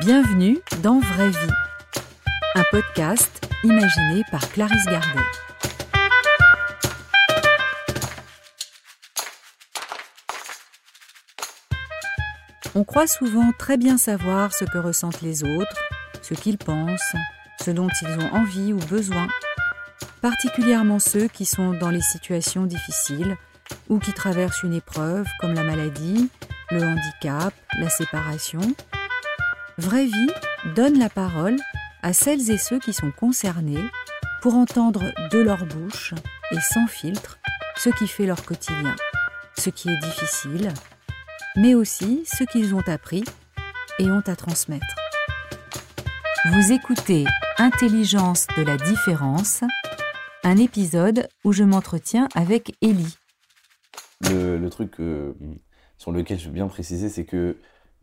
Bienvenue dans Vraie Vie, un podcast imaginé par Clarisse Gardet. On croit souvent très bien savoir ce que ressentent les autres, ce qu'ils pensent, ce dont ils ont envie ou besoin, particulièrement ceux qui sont dans les situations difficiles ou qui traversent une épreuve comme la maladie, le handicap, la séparation. Vraie vie donne la parole à celles et ceux qui sont concernés pour entendre de leur bouche et sans filtre ce qui fait leur quotidien, ce qui est difficile, mais aussi ce qu'ils ont appris et ont à transmettre. Vous écoutez Intelligence de la différence, un épisode où je m'entretiens avec Ellie. Le, truc euh, sur lequel je veux bien préciser, c'est que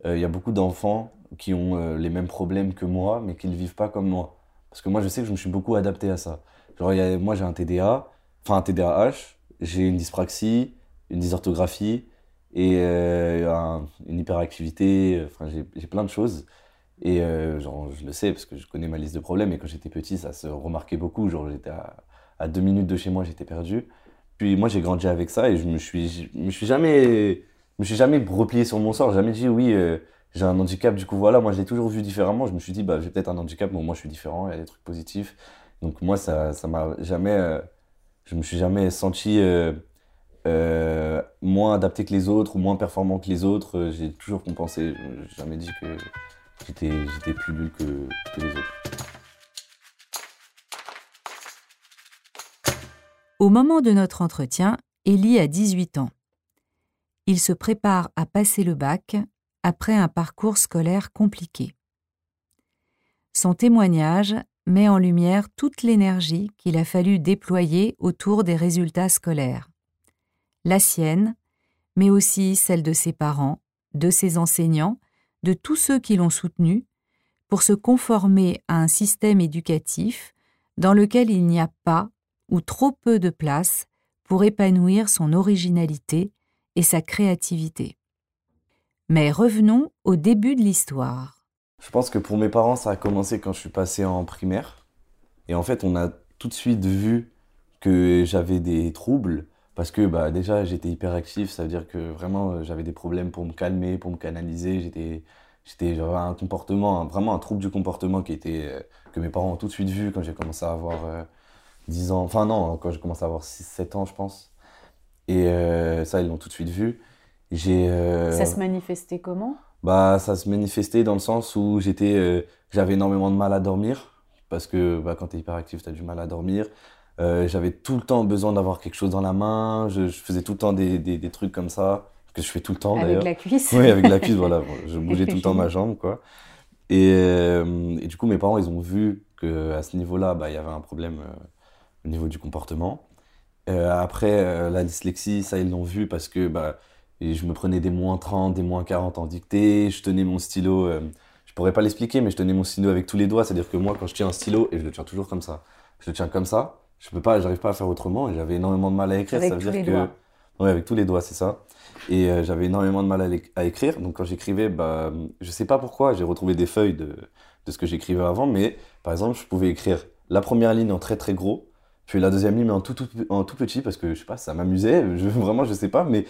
euh, y a beaucoup d'enfants qui ont euh, les mêmes problèmes que moi, mais qui ne vivent pas comme moi. Parce que moi, je sais que je me suis beaucoup adapté à ça. Genre, moi, j'ai un TDA, enfin un TDAH, j'ai une dyspraxie, une dysorthographie et une hyperactivité. Enfin, j'ai plein de choses. Et euh, genre, je le sais parce que je connais ma liste de problèmes. Et quand j'étais petit, ça se remarquait beaucoup. Genre, j'étais à, deux minutes de chez moi, j'étais perdu. Puis moi, j'ai grandi avec ça et je me suis, je me suis jamais, me suis jamais replié sur mon sort. Jamais dit oui, euh, j'ai un handicap. Du coup, voilà, moi, je l'ai toujours vu différemment. Je me suis dit, bah, j'ai peut-être un handicap, mais moi, je suis différent. Il y a des trucs positifs. Donc moi, ça, ça m'a jamais, euh, je me suis jamais senti moins adapté que les autres ou moins performant que les autres. J'ai toujours compensé. J'ai jamais dit que J'étais plus nul que, les autres. Au moment de notre entretien, Ellie a 18 ans. Il se prépare à passer le bac après un parcours scolaire compliqué. Son témoignage met en lumière toute l'énergie qu'il a fallu déployer autour des résultats scolaires. La sienne, mais aussi celle de ses parents, de ses enseignants de tous ceux qui l'ont soutenu pour se conformer à un système éducatif dans lequel il n'y a pas ou trop peu de place pour épanouir son originalité et sa créativité. Mais revenons au début de l'histoire. Je pense que pour mes parents, ça a commencé quand je suis passé en primaire. Et en fait, on a tout de suite vu que j'avais des troubles parce que bah, déjà j'étais hyperactif, ça veut dire que vraiment euh, j'avais des problèmes pour me calmer, pour me canaliser, j'étais j'étais un comportement, vraiment un trouble du comportement qui était euh, que mes parents ont tout de suite vu quand j'ai commencé à avoir 10 euh, ans, enfin non, quand j'ai commencé à avoir 6 7 ans je pense. Et ça ils l'ont tout de suite vu. J'ai Ça se manifestait comment? Bah ça se manifestait dans le sens où j'étais j'avais énormément de mal à dormir parce que bah, quand tu es hyperactif, tu as du mal à dormir. Euh, j'avais tout le temps besoin d'avoir quelque chose dans la main. Je, faisais tout le temps des, des, trucs comme ça, que je fais tout le temps d'ailleurs. Avec la cuisse Oui, avec la cuisse, voilà. Je bougeais tout le temps ma jambe, quoi. Et, euh, et, du coup, mes parents, ils ont vu qu'à ce niveau-là, bah, il y avait un problème euh, au niveau du comportement. après, la dyslexie, ça, ils l'ont vu parce que bah, je me prenais des moins 30, des moins 40 en dictée. Je tenais mon stylo, je pourrais pas l'expliquer, mais je tenais mon stylo avec tous les doigts. C'est-à-dire que moi, quand je tiens un stylo, et je le tiens toujours comme ça, je le tiens comme ça, je peux pas, j'arrive pas à faire autrement et j'avais énormément de mal à écrire. Avec ça veut tous dire les que, doigts. ouais, avec tous les doigts, c'est ça. Et euh, j'avais énormément de mal à, écrire. Donc quand j'écrivais, bah, je sais pas pourquoi, j'ai retrouvé des feuilles de, de ce que j'écrivais avant, mais par exemple, je pouvais écrire la première ligne en très très gros, puis la deuxième ligne en tout, tout, en tout petit parce que je sais pas, ça m'amusait. Vraiment, je sais pas, mais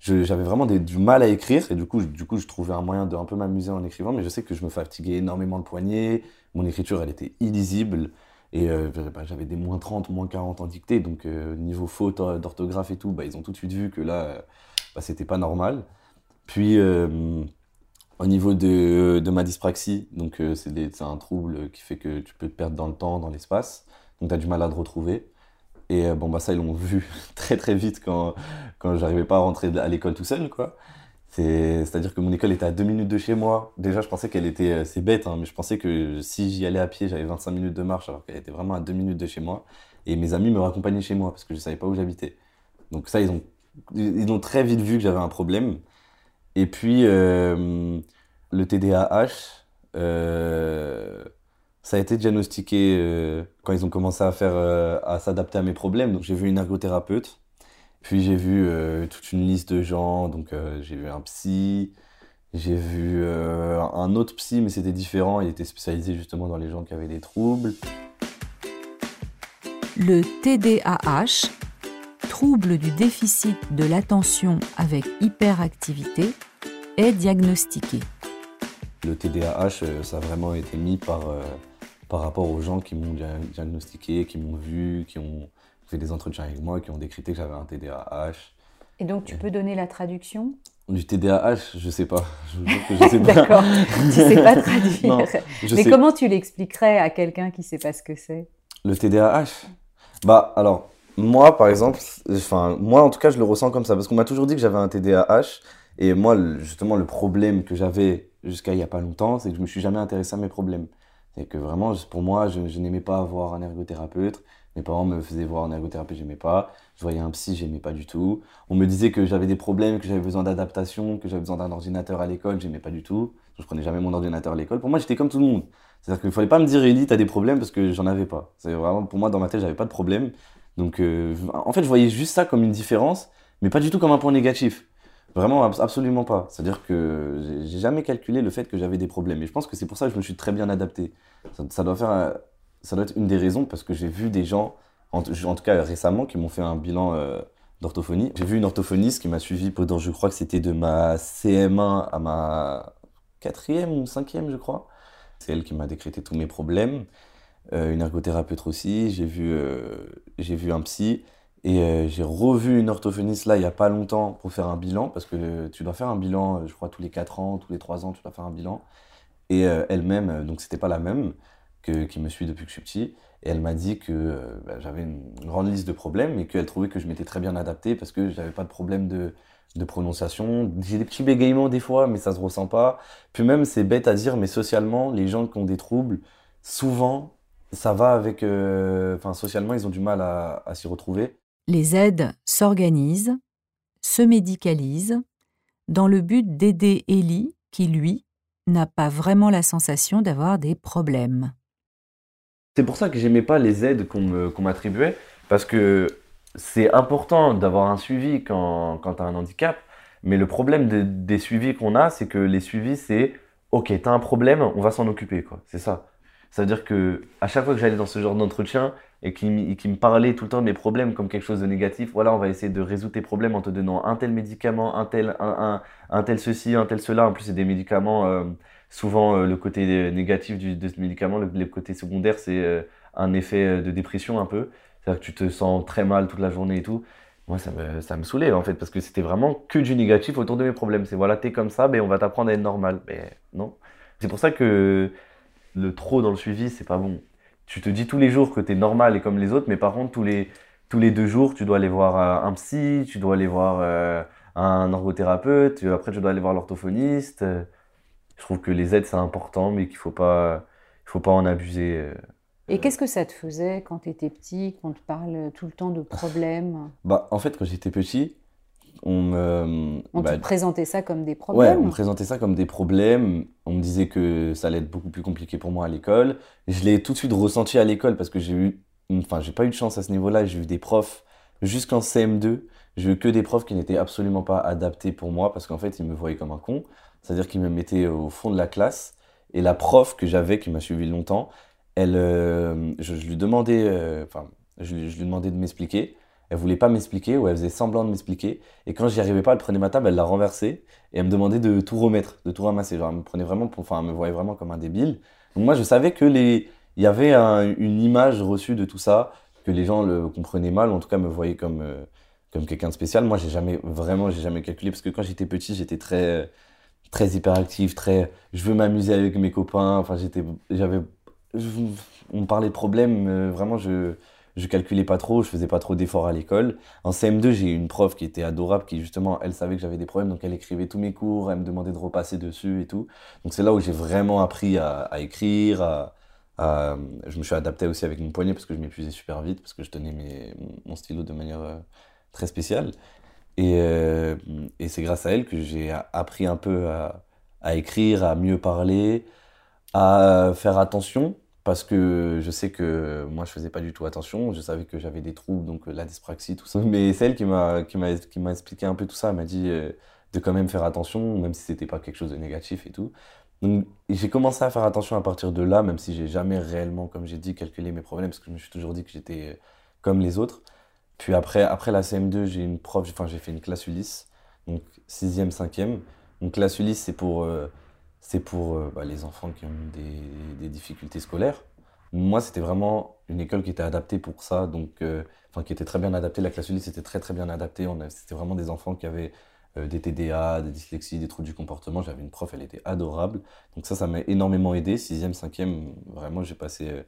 j'avais vraiment du mal à écrire et du coup, je trouvais un moyen de un peu m'amuser en écrivant, mais je sais que je me fatiguais énormément le poignet, mon écriture, elle était illisible. Et euh, bah, j'avais des moins 30, moins 40 en dictée, donc euh, niveau faute euh, d'orthographe et tout, bah, ils ont tout de suite vu que là, bah, c'était pas normal. Puis au niveau de, de, ma dyspraxie, donc c'est un trouble qui fait que tu peux te perdre dans le temps, dans l'espace, donc tu as du mal à te retrouver. Et bon, bah ça, ils l'ont vu très très vite quand, quand j'arrivais pas à rentrer à l'école tout seul. C'est-à-dire que mon école était à deux minutes de chez moi. Déjà, je pensais qu'elle était, euh, c'est bête, hein, mais je pensais que si j'y allais à pied, j'avais 25 minutes de marche, alors qu'elle était vraiment à deux minutes de chez moi. Et mes amis me raccompagnaient chez moi parce que je savais pas où j'habitais. Donc ça, ils ont, ils ont très vite vu que j'avais un problème. Et puis, euh, le TDAH, euh, ça a été diagnostiqué quand ils ont commencé à faire, à s'adapter à mes problèmes. Donc j'ai vu une ergothérapeute puis j'ai vu euh, toute une liste de gens, donc euh, j'ai vu un psy, J'ai vu un autre psy, mais c'était différent. Il était spécialisé justement dans les gens qui avaient des troubles. Le TDAH, trouble du déficit de l'attention avec hyperactivité, est diagnostiqué. Le TDAH, euh, ça a vraiment été mis par, euh, par rapport aux gens qui m'ont diagnostiqué, qui m'ont vu, qui ont fait des entretiens avec moi, qui ont décrit que j'avais un TDAH. Et donc, tu peux donner la traduction? Du TDAH, je sais pas. Je, sais pas. D'accord. tu sais pas traduire. Mais comment tu l'expliquerais à quelqu'un qui sait pas ce que c'est? Le TDAH Bah, alors, moi, par exemple, enfin, moi, en tout cas, je le ressens comme ça, parce qu'on m'a toujours dit que j'avais un TDAH, et moi, justement, le problème que j'avais jusqu'à il n'y a pas longtemps, c'est que je me suis jamais intéressé à mes problèmes. C'est que vraiment, pour moi, je, n'aimais pas avoir un ergothérapeute. Mes parents me faisaient voir un ergothérapeute, j'aimais pas. Je voyais un psy, j'aimais pas du tout. On me disait que j'avais des problèmes, que j'avais besoin d'adaptation, que j'avais besoin d'un ordinateur à l'école, j'aimais pas du tout. Je prenais jamais mon ordinateur à l'école. Pour moi, j'étais comme tout le monde. C'est-à-dire qu'il fallait pas me dire, Eddie, t'as des problèmes parce que j'en avais pas. C'est vraiment, pour moi, dans ma tête, j'avais pas de problème. Donc, euh, en fait, je voyais juste ça comme une différence, mais pas du tout comme un point négatif. Vraiment, absolument pas. C'est-à-dire que j'ai jamais calculé le fait que j'avais des problèmes. Et je pense que c'est pour ça que je me suis très bien adapté. Ça, doit, faire, ça doit être une des raisons parce que j'ai vu des gens, en, tout cas récemment, qui m'ont fait un bilan euh, d'orthophonie. J'ai vu une orthophoniste qui m'a suivi pendant, je crois que c'était de ma CM1 à ma quatrième ou cinquième, je crois. C'est elle qui m'a décrété tous mes problèmes. Euh, une ergothérapeute aussi. J'ai vu, euh, j'ai vu un psy. Et euh, j'ai revu une orthophoniste là il n'y a pas longtemps pour faire un bilan, parce que tu dois faire un bilan, je crois, tous les 4 ans, tous les 3 ans, tu dois faire un bilan. Et elle-même, donc c'était pas la même, que, qui me suit depuis que je suis petit. Et elle m'a dit que bah, j'avais une grande liste de problèmes et qu'elle trouvait que je m'étais très bien adapté parce que j'avais pas de problème de, de prononciation. J'ai des petits bégaiements des fois, mais ça se ressent pas. Puis même, c'est bête à dire, mais socialement, les gens qui ont des troubles, souvent, ça va avec. Enfin, socialement, ils ont du mal à, à s'y retrouver les aides s'organisent, se médicalisent, dans le but d'aider Ellie, qui, lui, n'a pas vraiment la sensation d'avoir des problèmes. C'est pour ça que j'aimais pas les aides qu'on m'attribuait, parce que c'est important d'avoir un suivi quand, quand tu as un handicap, mais le problème des suivis qu'on a, c'est que les suivis, c'est OK, tu as un problème, on va s'en occuper, quoi. C'est ça. Ça veut dire que à chaque fois que j'allais dans ce genre d'entretien, et qui, me parlait tout le temps de mes problèmes comme quelque chose de négatif. Voilà, on va essayer de résoudre tes problèmes en te donnant un tel médicament, un tel, un, tel ceci, un tel cela. En plus, c'est des médicaments, euh, souvent euh, le côté négatif du, de ce médicament, le, côté secondaire, c'est euh, un effet de dépression un peu. C'est-à-dire que tu te sens très mal toute la journée et tout. Moi, ça me, ça me saoulait en fait, parce que c'était vraiment que du négatif autour de mes problèmes. C'est voilà, t'es comme ça, mais on va t'apprendre à être normal. Mais non. C'est pour ça que le trop dans le suivi, c'est pas bon tu te dis tous les jours que tu es normal et comme les autres, mais par contre, tous les, tous les deux jours, tu dois aller voir euh, un psy, tu dois aller voir euh, un orgothérapeute, après, tu dois aller voir l'orthophoniste. Je trouve que les aides, c'est important, mais qu'il ne faut pas, il faut pas en abuser. Euh. Et qu'est-ce que ça te faisait quand tu étais petit, qu'on te parle tout le temps de problèmes? Bah, En fait, quand j'étais petit, on me. On te bah, présentait ça comme des problèmes Ouais, on me présentait ça comme des problèmes. On me disait que ça allait être beaucoup plus compliqué pour moi à l'école. Je l'ai tout de suite ressenti à l'école parce que j'ai eu. Enfin, j'ai pas eu de chance à ce niveau-là. J'ai eu des profs jusqu'en CM2. J'ai eu que des profs qui n'étaient absolument pas adaptés pour moi parce qu'en fait, ils me voyaient comme un con. C'est-à-dire qu'ils me mettaient au fond de la classe. Et la prof que j'avais, qui m'a suivi longtemps, elle, euh, je, lui demandais, euh, enfin, je, je, lui demandais de m'expliquer elle voulait pas m'expliquer ou elle faisait semblant de m'expliquer. Et quand j'y arrivais pas, elle prenait ma table, elle la renversait et elle me demandait de tout remettre, de tout ramasser. Genre, elle me prenait vraiment, pour, enfin, me voyait vraiment comme un débile. Donc moi, je savais que les, il y avait une image reçue de tout ça, que les gens le comprenaient mal, ou en tout cas me voyaient comme, euh, comme quelqu'un de spécial. Moi, j'ai jamais, vraiment, j'ai jamais calculé parce que quand j'étais petit, j'étais très, très hyperactif, très, je veux m'amuser avec mes copains. Enfin, j'étais, j'avais, on me parlait de problèmes, euh, vraiment, je, je calculais pas trop, je faisais pas trop d'efforts à l'école. En CM2, j'ai eu une prof qui était adorable, qui justement, elle savait que j'avais des problèmes, donc elle écrivait tous mes cours, elle me demandait de repasser dessus et tout. Donc c'est là où j'ai vraiment appris à, écrire, je me suis adapté aussi avec mon poignet parce que je m'épuisais super vite, parce que je tenais mon stylo de manière euh, très spéciale. Et, euh, et c'est grâce à elle que j'ai appris un peu à écrire, à mieux parler, à faire attention parce que je sais que moi je faisais pas du tout attention, je savais que j'avais des troubles, donc euh, la dyspraxie, tout ça. Mais celle qui m'a qui m'a expliqué un peu tout ça, elle m'a dit euh, de quand même faire attention, même si c'était pas quelque chose de négatif et tout. Donc j'ai commencé à faire attention à partir de là, même si j'ai jamais réellement, comme j'ai dit, calculé mes problèmes, parce que je me suis toujours dit que j'étais comme les autres. Puis après, après la CM2, j'ai une prof, enfin j'ai fait une classe Ulysse, donc 6e, 5e. Donc classe Ulysse, c'est pour, euh, c'est pour euh, bah, les enfants qui ont des, des difficultés scolaires. Moi, c'était vraiment une école qui était adaptée pour ça, donc, euh, enfin qui était très bien adaptée. La classe Ulysse était très très bien adaptée. C'était vraiment des enfants qui avaient des TDA, des dyslexies, des troubles du comportement. J'avais une prof, elle était adorable. Donc ça, ça m'a énormément aidé. 6e, 5e, vraiment, j'ai passé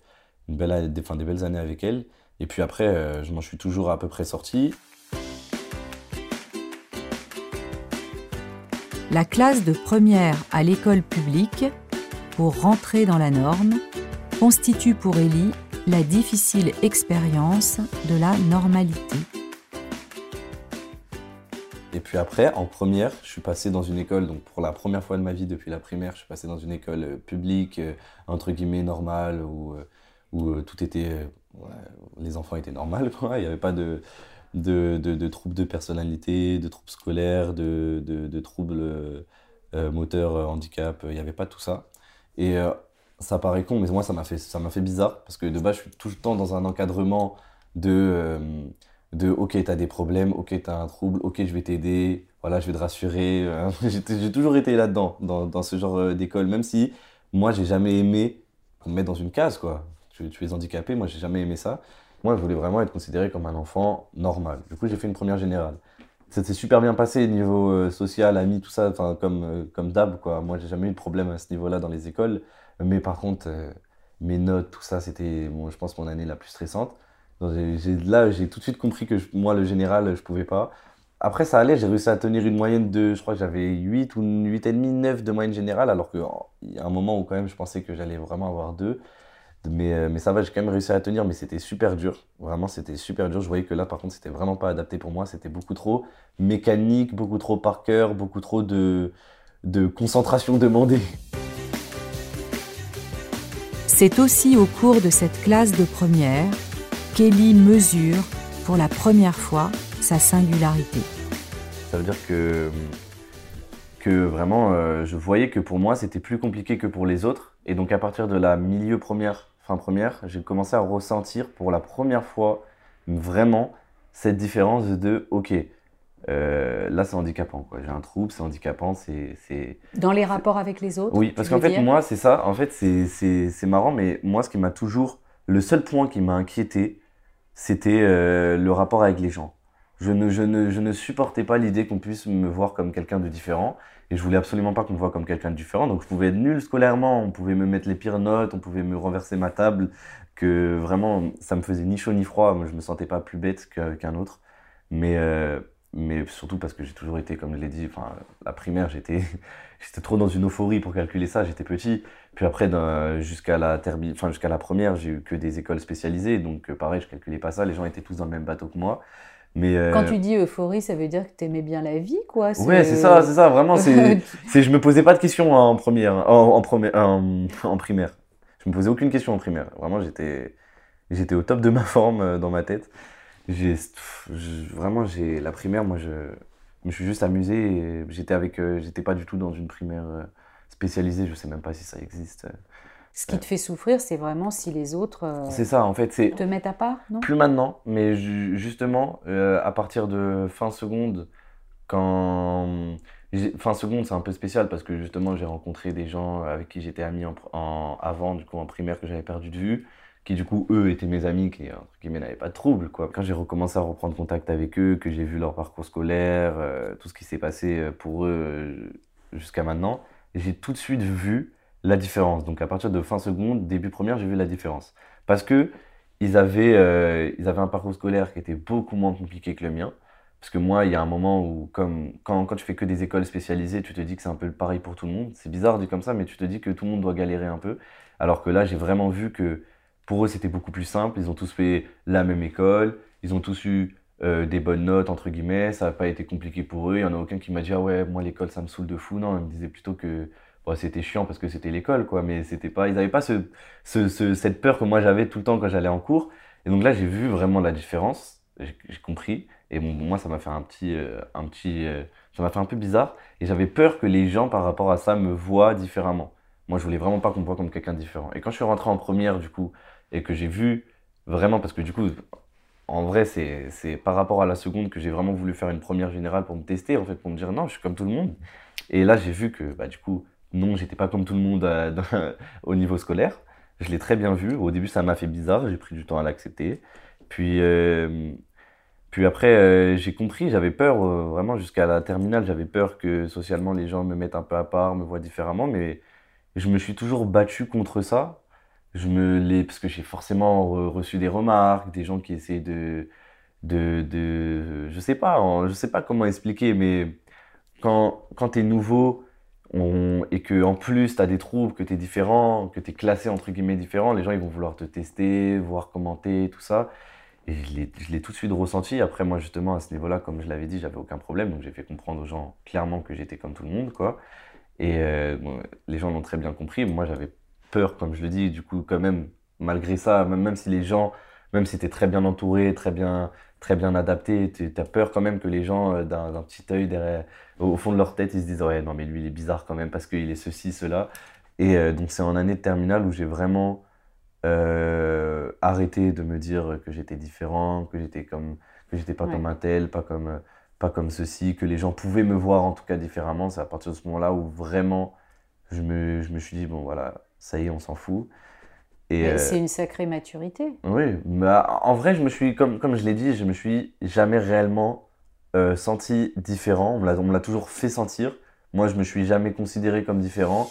une belle, des, des belles années avec elle. Et puis après, euh, je m'en suis toujours à peu près sorti. La classe de première à l'école publique, pour rentrer dans la norme, constitue pour Ellie la difficile expérience de la normalité. Et puis après, en première, je suis passé dans une école, donc pour la première fois de ma vie depuis la primaire, je suis passé dans une école euh, publique, euh, entre guillemets normale, où, où tout était les enfants étaient normaux. Il n'y avait pas de, de, de, troubles de personnalité, de troubles scolaires, de, de troubles euh, moteurs, euh, handicap. Il n'y avait pas tout ça. Et euh, ça paraît con, mais moi, ça m'a fait, ça fait bizarre parce que de base, je suis tout le temps dans un encadrement de, de OK, tu as des problèmes, OK, tu as un trouble, OK, je vais t'aider, voilà, je vais te rassurer. j'ai toujours été là-dedans, dans, dans, ce genre d'école, même si moi, j'ai jamais aimé me mettre dans une case, quoi tu, es handicapé. Moi, j'ai jamais aimé ça. Moi, je voulais vraiment être considéré comme un enfant normal. Du coup, j'ai fait une première générale. Ça s'est super bien passé niveau euh, social, amis, tout ça, comme, euh, comme d'hab. Quoi. Moi, j'ai jamais eu de problème à ce niveau-là dans les écoles. Mais par contre, euh, mes notes, tout ça, c'était, bon, je pense, mon année la plus stressante. là, j'ai tout de suite compris que moi, le général, je pouvais pas. Après, ça allait, j'ai réussi à tenir une moyenne de, je crois que j'avais 8 ou 8,5, 9 de moyenne générale, alors qu'il y a un moment où quand même je pensais que j'allais vraiment avoir 2. Euh, mais, ça va, j'ai quand même réussi à tenir, mais c'était super dur. Vraiment, c'était super dur. Je voyais que là, par contre, c'était vraiment pas adapté pour moi. C'était beaucoup trop mécanique, beaucoup trop par cœur, beaucoup trop de, de concentration demandée. C'est aussi au cours de cette classe de première qu'Ellie mesure pour la première fois sa singularité. Ça veut dire que, que vraiment, euh, je voyais que pour moi, c'était plus compliqué que pour les autres. Et donc, à partir de la milieu première fin première, j'ai commencé à ressentir pour la première fois vraiment cette différence de ok, euh, là c'est handicapant, j'ai un trouble, c'est handicapant, c'est. Dans les rapports avec les autres Oui, parce qu'en fait, moi, c'est ça, en fait, c'est marrant, mais moi, ce qui m'a toujours. Le seul point qui m'a inquiété, c'était euh, le rapport avec les gens. Je ne, je ne, je ne supportais pas l'idée qu'on puisse me voir comme quelqu'un de différent. Et je voulais absolument pas qu'on me voit comme quelqu'un de différent. Donc je pouvais être nul scolairement, on pouvait me mettre les pires notes, on pouvait me renverser ma table, que vraiment ça me faisait ni chaud ni froid. Moi je me sentais pas plus bête qu'un autre. Mais, euh, mais surtout parce que j'ai toujours été, comme je l'ai dit, enfin, la primaire, j'étais, j'étais trop dans une euphorie pour calculer ça, j'étais petit. Puis après, jusqu'à la, enfin, jusqu'à la première, j'ai eu que des écoles spécialisées. Donc pareil, je calculais pas ça. Les gens étaient tous dans le même bateau que moi. Euh, Quand tu dis euphorie, ça veut dire que tu aimais bien la vie, quoi. Ouais, c'est ça, c'est ça. Vraiment, c'est, je me posais pas de questions en première, en, en, en, primaire. Je me posais aucune question en primaire. Vraiment, j'étais, j'étais au top de ma forme euh, dans ma tête. J'ai, vraiment, j'ai la primaire. Moi, je, me suis juste amusé. J'étais avec, euh, j'étais pas du tout dans une primaire spécialisée. Je sais même pas si ça existe. Ce qui te fait souffrir, c'est vraiment si les autres euh, c'est ça, en fait, c'est te mettent à part, non? Plus maintenant, mais justement, euh, à partir de fin seconde, quand fin seconde, c'est un peu spécial parce que justement, j'ai rencontré des gens avec qui j'étais ami en, avant, du coup, en primaire que j'avais perdu de vue, qui du coup, eux, étaient mes amis, qui qui n'avaient pas de trouble, quoi. Quand j'ai recommencé à reprendre contact avec eux, que j'ai vu leur parcours scolaire, euh, tout ce qui s'est passé pour eux jusqu'à maintenant, j'ai tout de suite vu la différence. Donc à partir de fin seconde, début première, j'ai vu la différence. Parce que ils avaient, euh, ils avaient un parcours scolaire qui était beaucoup moins compliqué que le mien. Parce que moi, il y a un moment où, comme quand, quand tu fais que des écoles spécialisées, tu te dis que c'est un peu pareil pour tout le monde. C'est bizarre dit comme ça, mais tu te dis que tout le monde doit galérer un peu. Alors que là, j'ai vraiment vu que pour eux, c'était beaucoup plus simple. Ils ont tous fait la même école. Ils ont tous eu euh, des bonnes notes, entre guillemets. Ça n'a pas été compliqué pour eux. Il n'y en a aucun qui m'a dit Ah ouais, moi, l'école, ça me saoule de fou. Non, ils me disaient plutôt que c'était chiant parce que c'était l'école, quoi, mais c'était pas, ils n'avaient pas ce, ce, cette peur que moi j'avais tout le temps quand j'allais en cours. Et donc là, j'ai vu vraiment la différence, j'ai compris. Et moi, ça m'a fait un petit, un petit, ça m'a fait un peu bizarre. Et j'avais peur que les gens, par rapport à ça, me voient différemment. Moi, je voulais vraiment pas qu'on me voit comme quelqu'un différent. Et quand je suis rentré en première, du coup, et que j'ai vu vraiment, parce que du coup, en vrai, c'est par rapport à la seconde que j'ai vraiment voulu faire une première générale pour me tester, en fait, pour me dire non, je suis comme tout le monde. Et là, j'ai vu que, bah, du coup, non, j'étais pas comme tout le monde euh, au niveau scolaire. Je l'ai très bien vu. Au début, ça m'a fait bizarre, j'ai pris du temps à l'accepter. Puis, euh, puis après, euh, j'ai compris, j'avais peur, vraiment, jusqu'à la terminale, j'avais peur que socialement les gens me mettent un peu à part, me voient différemment, mais je me suis toujours battu contre ça je me l'ai parce que j'ai forcément reçu des remarques, des gens qui essaient de de, de je sais pas, je sais pas comment expliquer, mais quand quand tu es nouveau et que en plus tu as des troubles, que tu es différent, que tu es classé entre guillemets différent, les gens ils vont vouloir te tester, voir commenter, tout ça. Et je l'ai tout de suite ressenti. Après, moi, justement, à ce niveau-là, comme je l'avais dit, j'avais aucun problème. Donc, j'ai fait comprendre aux gens clairement que j'étais comme tout le monde, quoi. Et euh, les gens l'ont très bien compris. Moi, j'avais peur, comme je le dis. Du coup, quand même, malgré ça, même, même si les gens, même si tu es très bien entouré, très bien, très bien adapté, tu as peur quand même que les gens, euh, d'un petit œil derrière, au fond de leur tête, ils se disent Ouais, non, mais lui, il est bizarre quand même parce qu'il est ceci, cela. Et euh, donc, c'est en année de terminale où j'ai vraiment euh, arrêté de me dire que j'étais différent, que j'étais comme que j'étais pas comme un tel, pas comme, pas comme ceci, que les gens pouvaient me voir en tout cas différemment. C'est à partir de ce moment-là où vraiment je me, je me suis dit Bon, voilà ça y est, on s'en fout. Euh, c'est une sacrée maturité. Oui, mais en vrai, je me suis, comme, comme je l'ai dit, je me suis jamais réellement euh, senti différent. On me l'a toujours fait sentir. Moi, je me suis jamais considéré comme différent.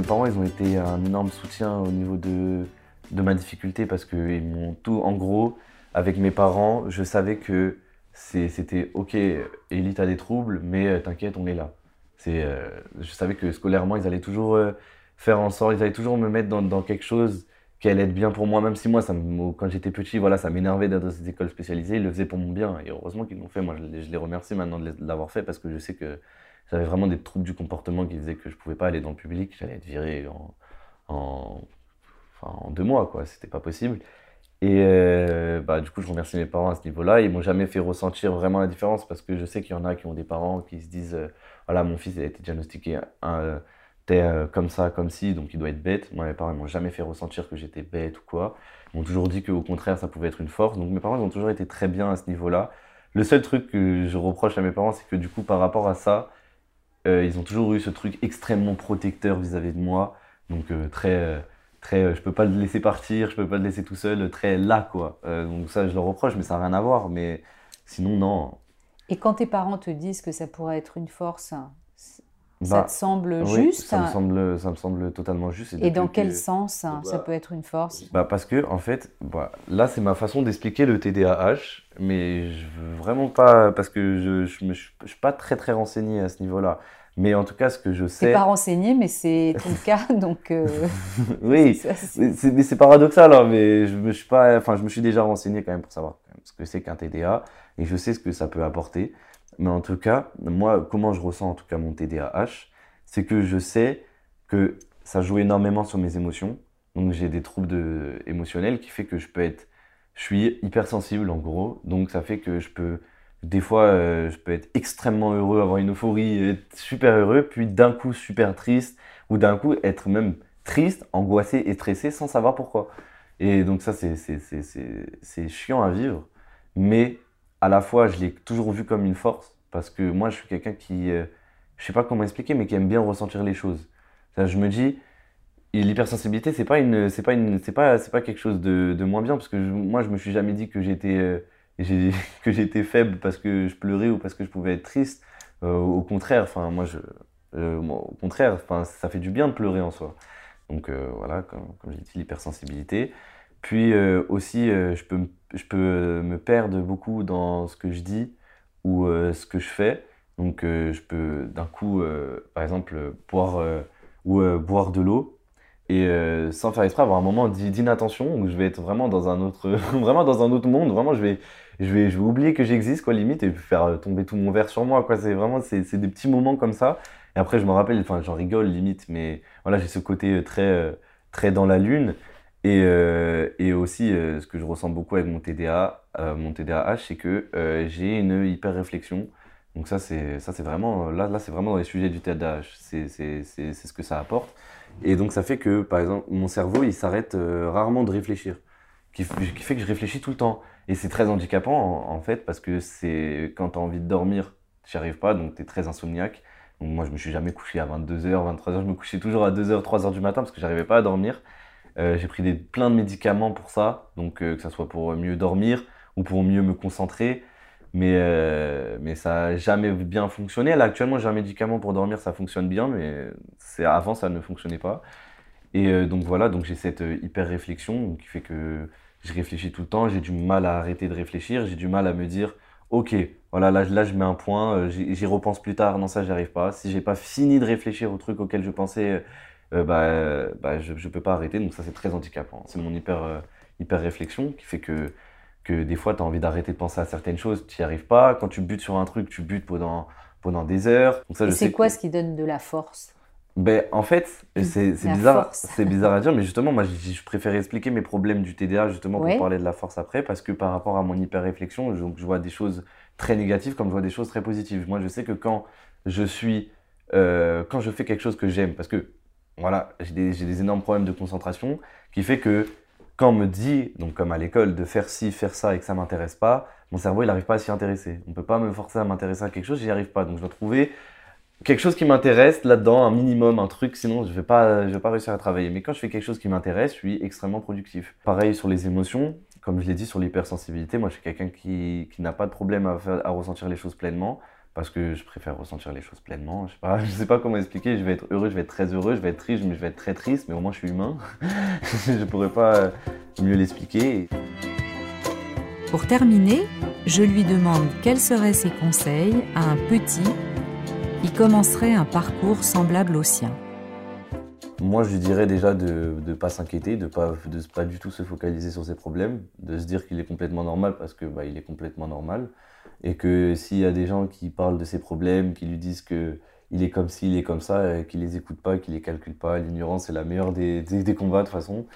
Mes parents, ils ont été un énorme soutien au niveau de, de ma difficulté parce qu'ils m'ont tout, en gros, avec mes parents, je savais que c'était ok, Ellie, t'as des troubles, mais euh, t'inquiète, on est là. Euh, je savais que scolairement, ils allaient toujours euh, faire en sorte, ils allaient toujours me mettre dans, dans quelque chose qui allait être bien pour moi, même si moi, quand j'étais petit, voilà, ça m'énervait d'être dans cette école spécialisée, ils le faisaient pour mon bien. Et heureusement qu'ils l'ont fait. Moi, je les remercie maintenant de l'avoir fait parce que je sais que j'avais vraiment des troubles du comportement qui faisaient que je pouvais pas aller dans le public, j'allais être viré en, en, en deux mois, quoi, c'était pas possible. Et euh, bah, du coup, je remercie mes parents à ce niveau-là. Ils m'ont jamais fait ressentir vraiment la différence parce que je sais qu'il y en a qui ont des parents qui se disent euh, voilà, mon fils il a été diagnostiqué un, euh, comme ça, comme ci, donc il doit être bête. Moi, mes parents, m'ont jamais fait ressentir que j'étais bête ou quoi. Ils m'ont toujours dit qu'au contraire, ça pouvait être une force. Donc mes parents, ont toujours été très bien à ce niveau-là. Le seul truc que je reproche à mes parents, c'est que du coup, par rapport à ça, euh, ils ont toujours eu ce truc extrêmement protecteur vis-à-vis de moi. Donc euh, très, euh, très, je peux pas le laisser partir, je peux pas le laisser tout seul, très là quoi. donc ça, je le reproche, mais ça n'a rien à voir. Mais sinon, non. Et quand tes parents te disent que ça pourrait être une force, ça bah, te semble juste ça me semble, ça me semble totalement juste. Et, dans quel sens hein, ça peut être une force bah Parce que, en fait, bah, là, c'est ma façon d'expliquer le TDAH, mais je veux vraiment pas, parce que je ne suis pas très, très renseigné à ce niveau-là. Mais en tout cas, ce que je sais. C'est pas renseigné, mais c'est ton cas, donc. Euh, oui, mais c'est paradoxal, hein, mais je me suis pas, enfin, je me suis déjà renseigné quand même pour savoir ce que c'est qu'un TDA et je sais ce que ça peut apporter. Mais en tout cas, moi, comment je ressens en tout cas mon TDAH, c'est que je sais que ça joue énormément sur mes émotions. Donc j'ai des troubles de, émotionnels qui fait que je peux être, je suis hypersensible en gros. Donc ça fait que je peux, des fois, euh, je peux être extrêmement heureux, avoir une euphorie, être super heureux, puis d'un coup super triste, ou d'un coup être même triste, angoissé et stressé sans savoir pourquoi. Et donc ça, c'est chiant à vivre, mais à la fois, je l'ai toujours vu comme une force parce que moi, je suis quelqu'un qui, euh, je sais pas comment expliquer, mais qui aime bien ressentir les choses. je me dis, l'hypersensibilité, c'est pas une, c'est pas une, c'est pas, c'est pas quelque chose de, de, moins bien parce que moi, je me suis jamais dit que j'étais, euh, que j'étais faible parce que je pleurais ou parce que je pouvais être triste. Euh, au contraire, enfin, moi, au contraire, ça fait du bien de pleurer en soi. Donc voilà, comme, comme j'ai dit, l'hypersensibilité. Puis aussi, je peux je peux euh, me perdre beaucoup dans ce que je dis ou euh, ce que je fais. Donc euh, je peux d'un coup, par exemple, boire, ou, boire de l'eau et euh, sans faire exprès avoir un moment d'inattention où je vais être vraiment dans un autre vraiment dans un autre monde. Vraiment je vais je vais je vais oublier que j'existe quoi limite et faire euh, tomber tout mon verre sur moi quoi. C'est vraiment c'est des petits moments comme ça. Et après je me rappelle enfin j'en rigole limite mais voilà j'ai ce côté euh, très très dans la lune et, et aussi ce que je ressens beaucoup avec mon TDA mon TDAH c'est que j'ai une hyper réflexion donc ça c'est ça c'est vraiment là là c'est vraiment dans les sujets du TDAH c'est ce que ça apporte et donc ça fait que, par exemple, mon cerveau, il s'arrête euh, rarement de réfléchir, qui, qui, fait que je réfléchis tout le temps. Et c'est très handicapant, en, fait, parce que c'est quand as envie de dormir, n'y arrives pas, donc tu es très insomniaque. Moi, je me suis jamais couché à 22h, 23h, je me couchais toujours à 2h, 3h du matin parce que j'arrivais pas à dormir. Euh, j'ai pris des, plein de médicaments pour ça, donc euh, que ce soit pour mieux dormir ou pour mieux me concentrer mais, euh, mais ça n'a jamais bien fonctionné. Là, actuellement, j'ai un médicament pour dormir, ça fonctionne bien, mais avant, ça ne fonctionnait pas. Et donc voilà, donc j'ai cette hyper réflexion qui fait que je réfléchis tout le temps, j'ai du mal à arrêter de réfléchir, j'ai du mal à me dire, ok, voilà, là, là je mets un point, j'y repense plus tard, non ça j'y arrive pas. Si j'ai pas fini de réfléchir au truc auquel je pensais, bah, bah, je, ne peux pas arrêter, donc ça c'est très handicapant. C'est mon hyper, hyper réflexion qui fait que que des fois, tu as envie d'arrêter de penser à certaines choses, tu n'y arrives pas. Quand tu butes sur un truc, tu butes pendant, pendant des heures. c'est quoi ce qui donne de la force? Ben, en fait, c'est bizarre, c'est bizarre à dire, mais justement, moi, je, je, préfère expliquer mes problèmes du TDA justement pour parler de la force après, parce que par rapport à mon hyper réflexion, je, je, vois des choses très négatives comme je vois des choses très positives. Moi, je sais que quand je suis, euh, quand je fais quelque chose que j'aime, parce que voilà, j'ai des, énormes problèmes de concentration, qui fait que quand on me dit, donc comme à l'école, de faire ci, faire ça et que ça m'intéresse pas, mon cerveau il n'arrive pas à s'y intéresser. On ne peut pas me forcer à m'intéresser à quelque chose, j'y arrive pas. Donc je dois trouver quelque chose qui m'intéresse là-dedans, un minimum, un truc, sinon je vais pas, je vais pas réussir à travailler. Mais quand je fais quelque chose qui m'intéresse, je suis extrêmement productif. Pareil sur les émotions, comme je l'ai dit sur l'hypersensibilité, moi je suis quelqu'un qui, n'a pas de problème à ressentir les choses pleinement parce que je préfère ressentir les choses pleinement. Je sais pas, je sais pas comment expliquer. Je vais être heureux, je vais être très heureux, je vais être triste, mais je vais être très triste. Mais au moins, je suis humain. je pourrais pas mieux l'expliquer. Pour terminer, je lui demande quels seraient ses conseils à un petit qui commencerait un parcours semblable au sien. Moi, je lui dirais déjà de ne pas s'inquiéter, de pas, de pas du tout se focaliser sur ses problèmes, de se dire qu'il est complètement normal parce que bah, il est complètement normal et que s'il y a des gens qui parlent de ses problèmes, qui lui disent que il est comme ci, il est comme ça, qu'il les écoute pas, qu'il les calcule pas, l'ignorance c'est la meilleure des, des, combats de toute façon.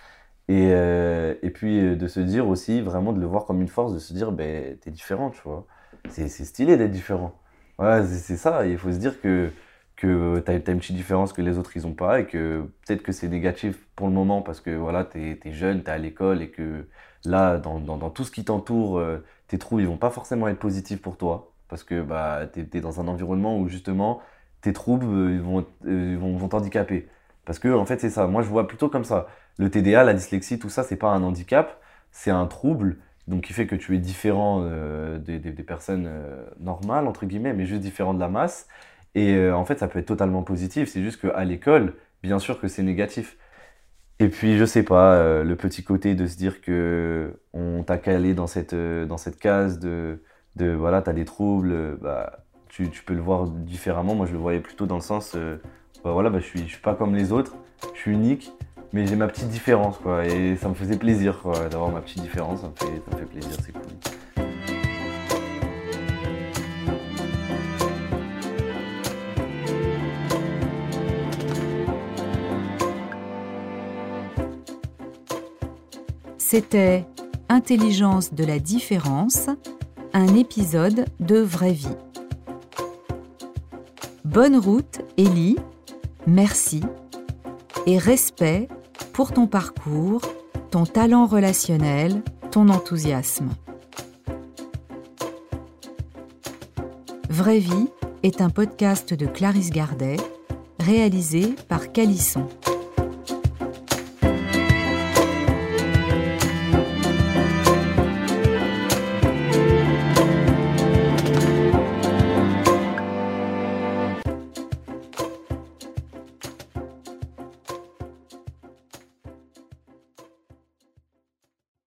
Et, euh, et puis euh, de se dire aussi, vraiment de le voir comme une force, de se dire, ben, t'es différent, tu vois. C'est stylé d'être différent. Ouais, c'est ça, il faut se dire que, que t'as as une petite différence que les autres ils ont pas et que peut-être que c'est négatif pour le moment parce que voilà, t'es es jeune, t'es à l'école et que là, dans, dans, tout ce qui t'entoure, euh, tes troubles, ils vont pas forcément être positifs pour toi. Parce que bah, tu es, dans un environnement où justement, tes troubles euh, ils vont, euh, vont, vont. Parce que, en fait, c'est ça. Moi, je vois plutôt comme ça. Le TDA, la dyslexie, tout ça, c'est pas un handicap, c'est un trouble. Donc, qui fait que tu es différent euh, des, des, personnes normales, entre guillemets, mais juste différent de la masse. Et en fait, ça peut être totalement positif. C'est juste qu'à l'école, bien sûr que c'est négatif. Et puis, je sais pas, euh, le petit côté de se dire que on t'a calé dans cette, euh, dans cette case de, de voilà, t'as des troubles, euh, bah, tu, tu, peux le voir différemment. Moi, je le voyais plutôt dans le sens, bah, voilà, bah, je, suis, je suis pas comme les autres, je suis unique, mais j'ai ma petite différence, quoi. Et ça me faisait plaisir, d'avoir ma petite différence, ça me fait, ça me fait plaisir, c'est cool. C'était Intelligence de la différence, un épisode de Vraie vie. Bonne route, Ellie, merci et respect pour ton parcours, ton talent relationnel, ton enthousiasme. Vraie vie est un podcast de Clarisse Gardet, réalisé par Calisson.